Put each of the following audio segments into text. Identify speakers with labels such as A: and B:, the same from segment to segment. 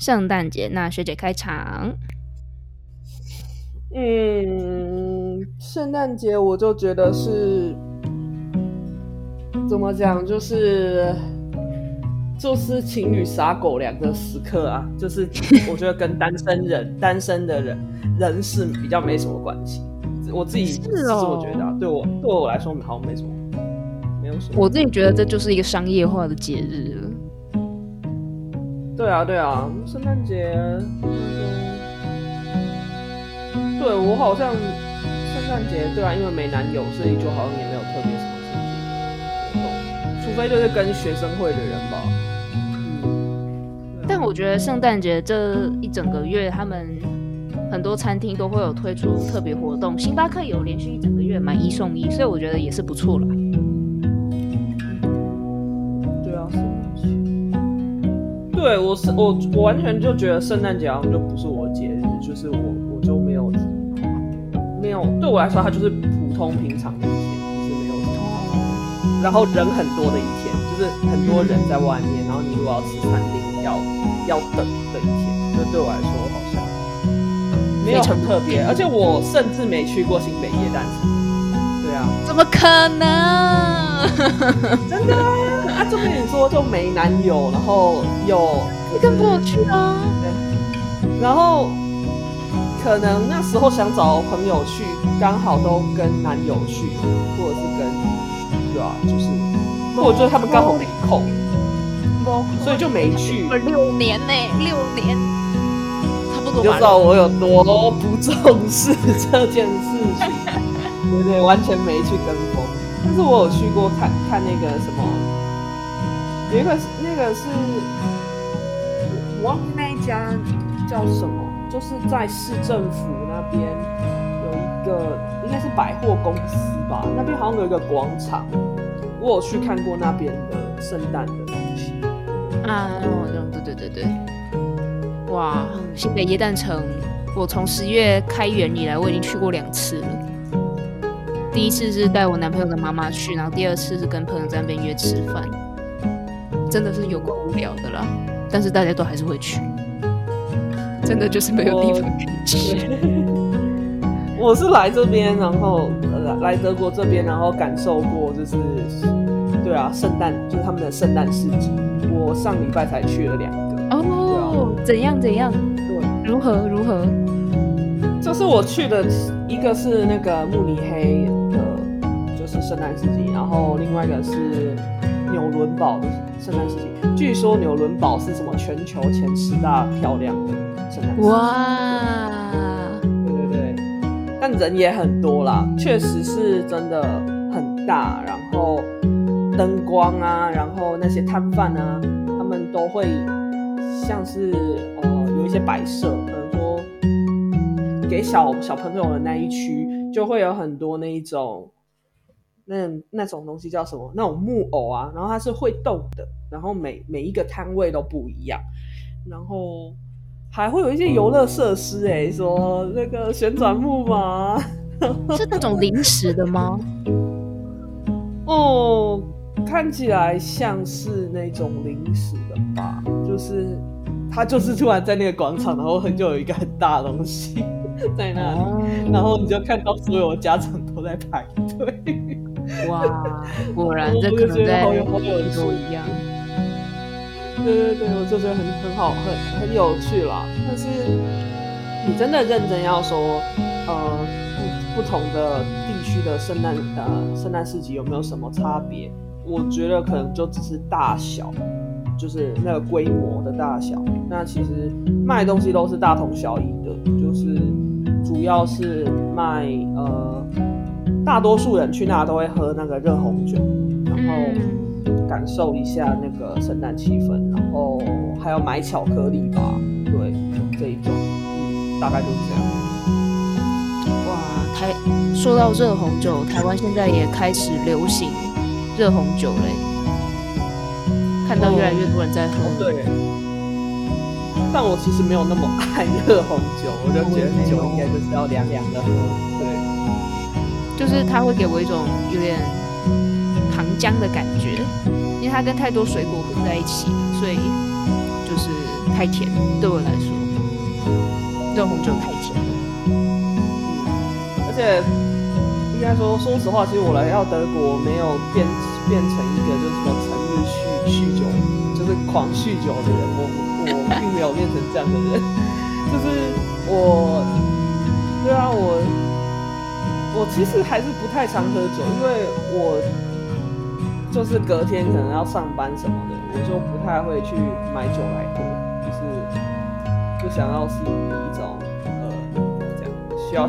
A: 圣诞节，那学姐开场。
B: 嗯，圣诞节我就觉得是怎么讲，就是就是情侣撒狗粮的时刻啊，就是我觉得跟单身人、单身的人人是比较没什么关系。我自己是我觉得啊，对我对我来说好像没什么，没有什么。
A: 我自己觉得这就是一个商业化的节日了。
B: 对啊，对啊，圣诞节，对我好像圣诞节，对啊，因为没男友，所以就好像也没有特别什么庆祝活动，除非就是跟学生会的人吧。
A: 嗯，但我觉得圣诞节这一整个月，他们很多餐厅都会有推出特别活动，星巴克有连续一整个月买一送一，所以我觉得也是不错了。
B: 对我是我我完全就觉得圣诞节好像就不是我的节日，就是我我就没有没有对我来说它就是普通平常的一天，是没有什么，然后人很多的一天，就是很多人在外面，然后你如果要吃餐厅要要等的一天，就对我来说好像没有很特别，而且我甚至没去过新北夜诞城，对啊，
A: 怎么可能？
B: 真的。他就跟你说，就没男友，然后有
A: 你跟朋友去啊？
B: 对。然后可能那时候想找朋友去，刚好都跟男友去，或者是跟对啊？就是，我觉得他们刚好没空，所以就没去。
A: 六年呢，六年，差不多。
B: 就知道我有多不重视这件事情，对对，完全没去跟风。但是我有去过看看那个什么。有一个是那个是，我忘记那一家叫什么，就是在市政府那边有一个，应该是百货公司吧，那边好像有一个广场，我有去看过那边的圣诞的东西。
A: 啊，对对对对，哇，新北耶诞城，我从十月开园以来，我已经去过两次了。第一次是带我男朋友的妈妈去，然后第二次是跟朋友在那边约吃饭。真的是有够无聊的啦，但是大家都还是会去，真的就是没有地方可以去。
B: 我 是来这边，然后来来德国这边，然后感受过，就是对啊，圣诞就是他们的圣诞市集。我上礼拜才去了两个
A: 哦，怎样怎样？对，如何如何？
B: 就是我去的一个是那个慕尼黑的，就是圣诞市集，然后另外一个是。纽伦堡的圣诞市集，据说纽伦堡是什么全球前十大漂亮的圣诞市集。哇！对对对，但人也很多啦，确实是真的很大。然后灯光啊，然后那些摊贩啊，他们都会像是呃有一些摆设，可能说给小小朋友的那一区，就会有很多那一种。那那种东西叫什么？那种木偶啊，然后它是会动的，然后每每一个摊位都不一样，然后还会有一些游乐设施，哎，说那个旋转木马，
A: 是那种临时的吗？
B: 哦，看起来像是那种临时的吧，就是它就是突然在那个广场，然后很久有一个很大的东西在那里，然后你就看到所有家长都在排队。
A: 哇，果然这可能在欧洲一样。
B: 对对对，我就觉得很很好，很很有趣啦。但是你真的认真要说，呃，不不同的地区的圣诞呃圣诞市集有没有什么差别？我觉得可能就只是大小，就是那个规模的大小。那其实卖东西都是大同小异的，就是主要是卖呃。大多数人去那都会喝那个热红酒，然后感受一下那个圣诞气氛，然后还要买巧克力吧，对，这一种，嗯，大概就是这样。
A: 哇，台说到热红酒，台湾现在也开始流行热红酒嘞，看到越来越多人在喝。
B: 对，但我其实没有那么爱热红酒，我就觉得酒应该就是要凉凉的喝，对。
A: 就是它会给我一种有点糖浆的感觉，因为它跟太多水果混在一起，所以就是太甜，对我来说，这红酒太甜了。
B: 而且应该说，说实话，其实我来到德国没有变变成一个就是什么成日酗酗酒，就是狂酗酒的人，我我并没有变成这样的人，就是我，对啊，我我其实还是不太常喝酒，因为我就是隔天可能要上班什么的，我就不太会去买酒来喝，就是不想要是一种呃这样需要。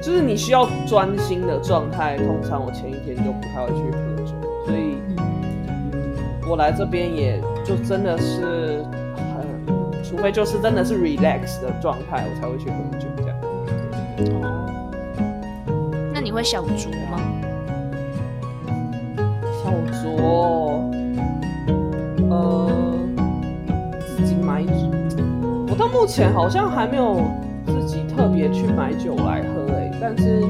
B: 就是你需要专心的状态，通常我前一天就不太会去喝酒，所以，嗯，我来这边也就真的是很，除非就是真的是 relax 的状态，我才会去喝酒这样。
A: 你会小酌吗？
B: 小酌，呃，自己买酒，我到目前好像还没有自己特别去买酒来喝。但是，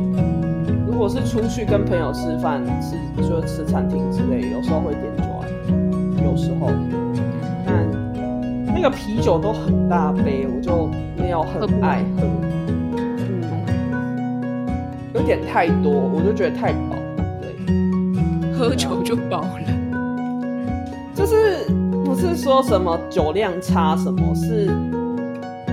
B: 如果是出去跟朋友吃饭，吃就吃餐厅之类，有时候会点酒啊。有时候，但那个啤酒都很大杯，我就没有很爱喝。点太多，我就觉得太饱。对，
A: 喝酒就饱了。
B: 就是不是说什么酒量差，什么是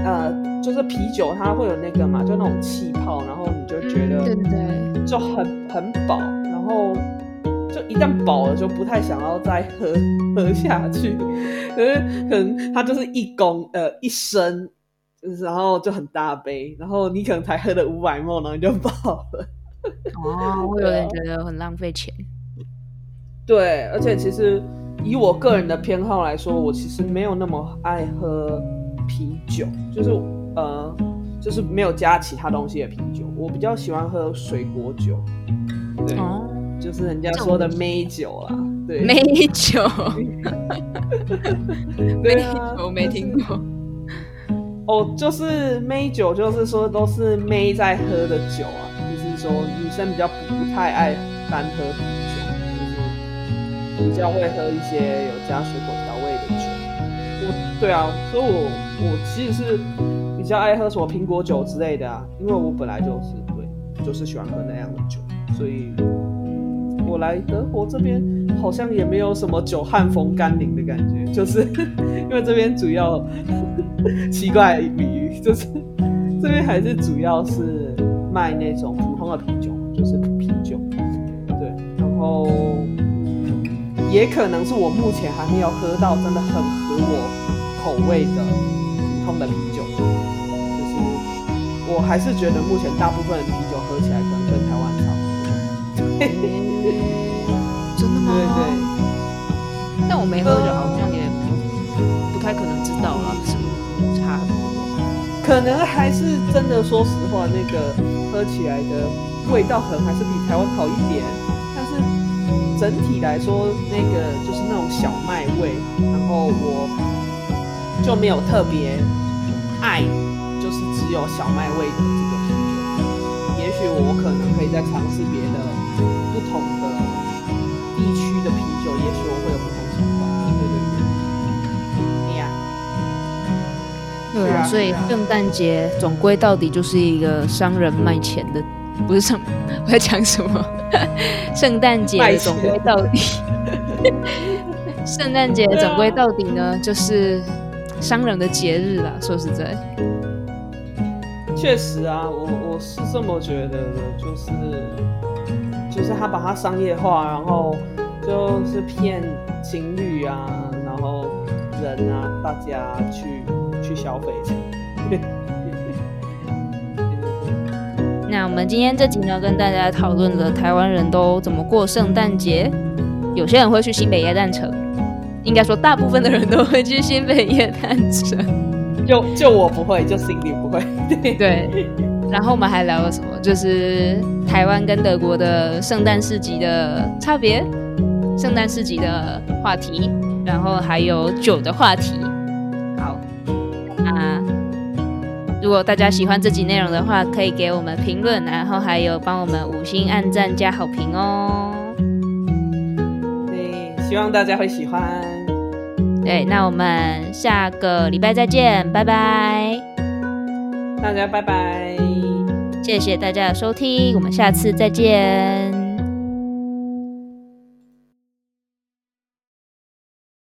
B: 呃。就是啤酒，它会有那个嘛，就那种气泡，然后你就觉得
A: 对对，
B: 就很很饱，然后就一旦饱了，就不太想要再喝喝下去。可 是可能它就是一公呃一升，就是然后就很大杯，然后你可能才喝了五百沫，然后你就爆了。
A: 哦，会有点觉得很浪费钱。
B: 对，而且其实以我个人的偏好来说，我其实没有那么爱喝啤酒，就是。呃，就是没有加其他东西的啤酒，我比较喜欢喝水果酒，对，就是人家说的梅酒啦，对，
A: 梅酒，梅酒没听过，
B: 哦，就是妹酒，就是说都是妹在喝的酒啊，就是说女生比较不太爱单喝啤酒，就是比较会喝一些有加水果调味的酒，我，对啊，所以我我其实是。比较爱喝什么苹果酒之类的啊，因为我本来就是对，就是喜欢喝那样的酒，所以我来德国这边好像也没有什么久旱逢甘霖的感觉，就是 因为这边主要奇怪比喻，就是 这边还是主要是卖那种普通的啤酒，就是啤酒，对，然后也可能是我目前还没有喝到真的很合我口味的普通的啤酒。就是我还是觉得目前大部分的啤酒喝起来可能跟台湾。
A: 真的吗？
B: 对对。
A: 但我没喝酒，好像也不太可能知道了什么差多。
B: 可能还是真的，说实话，那个喝起来的味道可能还是比台湾好一点。但是整体来说，那个就是那种小麦味，然后我就没有特别爱。就是只有小麦味的这个啤酒，也许我可能可以再尝试别的不同的地区的啤酒，也许我会有不同想法。对对对，
A: 呀，对啊，所以圣诞节总归到底就是一个商人卖钱的，不是什 我在讲什么？圣诞节总归到底，圣诞节总归到底呢，就是商人的节日啦。说实在。
B: 确实啊，我我是这么觉得的，就是就是他把它商业化，然后就是骗情侣啊，然后人啊，大家去去消费。
A: 那我们今天这集呢，跟大家讨论了台湾人都怎么过圣诞节。有些人会去新北耶诞城，应该说大部分的人都会去新北耶诞城。
B: 就就我不会，就心里不会。
A: 对，然后我们还聊了什么？就是台湾跟德国的圣诞市集的差别，圣诞市集的话题，然后还有酒的话题。好，那如果大家喜欢这集内容的话，可以给我们评论，然后还有帮我们五星按赞加好评哦。
B: 对，希望大家会喜欢。
A: 对，那我们下个礼拜再见，拜拜。
B: 大家拜拜，
A: 谢谢大家的收听，我们下次再见。